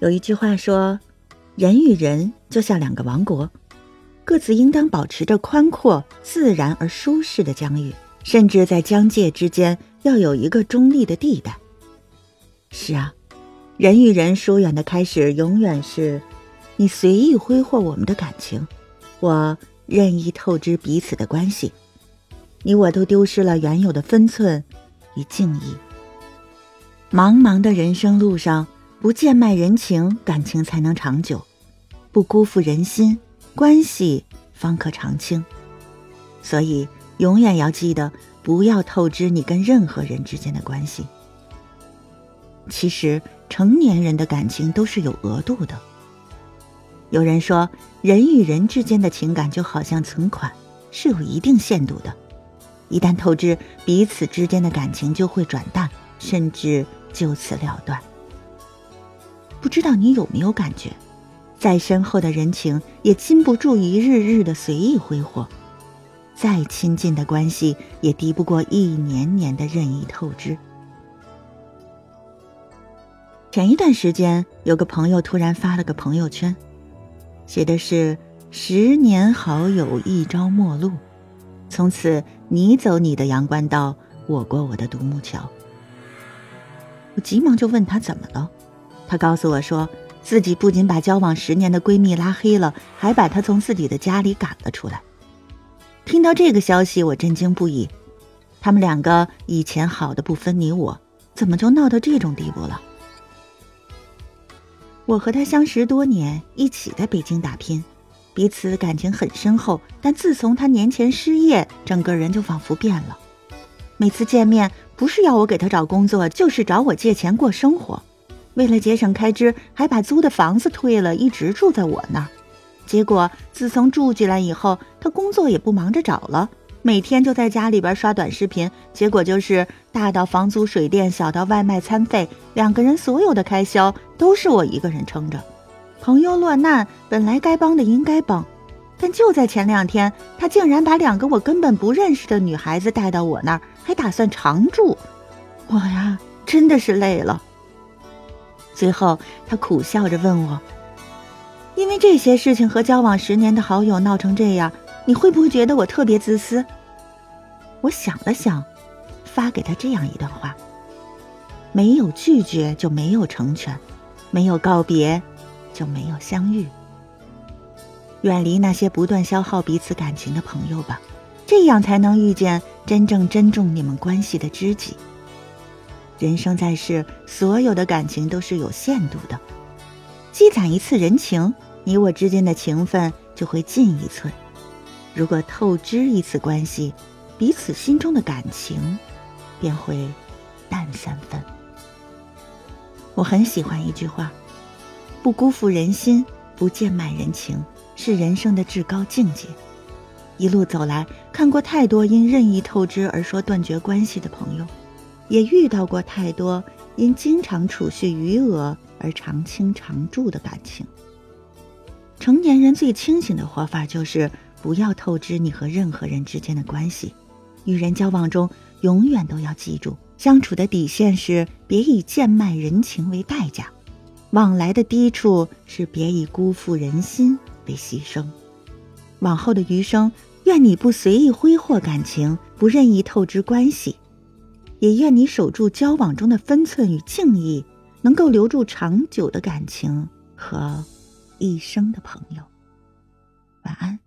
有一句话说：“人与人就像两个王国，各自应当保持着宽阔、自然而舒适的疆域，甚至在疆界之间要有一个中立的地带。”是啊，人与人疏远的开始，永远是你随意挥霍我们的感情，我任意透支彼此的关系，你我都丢失了原有的分寸与敬意。茫茫的人生路上。不贱卖人情，感情才能长久；不辜负人心，关系方可长青。所以，永远要记得，不要透支你跟任何人之间的关系。其实，成年人的感情都是有额度的。有人说，人与人之间的情感就好像存款，是有一定限度的。一旦透支，彼此之间的感情就会转淡，甚至就此了断。不知道你有没有感觉，再深厚的人情也禁不住一日日的随意挥霍，再亲近的关系也敌不过一年年的任意透支。前一段时间，有个朋友突然发了个朋友圈，写的是“十年好友一朝陌路，从此你走你的阳关道，我过我的独木桥。”我急忙就问他怎么了。她告诉我说，自己不仅把交往十年的闺蜜拉黑了，还把她从自己的家里赶了出来。听到这个消息，我震惊不已。他们两个以前好的不分你我，怎么就闹到这种地步了？我和他相识多年，一起在北京打拼，彼此感情很深厚。但自从他年前失业，整个人就仿佛变了。每次见面，不是要我给他找工作，就是找我借钱过生活。为了节省开支，还把租的房子退了，一直住在我那儿。结果自从住进来以后，他工作也不忙着找了，每天就在家里边刷短视频。结果就是大到房租水电，小到外卖餐费，两个人所有的开销都是我一个人撑着。朋友落难，本来该帮的应该帮，但就在前两天，他竟然把两个我根本不认识的女孩子带到我那儿，还打算常住。我呀，真的是累了。最后，他苦笑着问我：“因为这些事情和交往十年的好友闹成这样，你会不会觉得我特别自私？”我想了想，发给他这样一段话：“没有拒绝就没有成全，没有告别就没有相遇。远离那些不断消耗彼此感情的朋友吧，这样才能遇见真正珍重你们关系的知己。”人生在世，所有的感情都是有限度的。积攒一次人情，你我之间的情分就会近一寸；如果透支一次关系，彼此心中的感情便会淡三分。我很喜欢一句话：“不辜负人心，不贱卖人情，是人生的至高境界。”一路走来，看过太多因任意透支而说断绝关系的朋友。也遇到过太多因经常储蓄余额而常青常驻的感情。成年人最清醒的活法就是不要透支你和任何人之间的关系。与人交往中，永远都要记住，相处的底线是别以贱卖人情为代价，往来的低处是别以辜负人心为牺牲。往后的余生，愿你不随意挥霍感情，不任意透支关系。也愿你守住交往中的分寸与敬意，能够留住长久的感情和一生的朋友。晚安。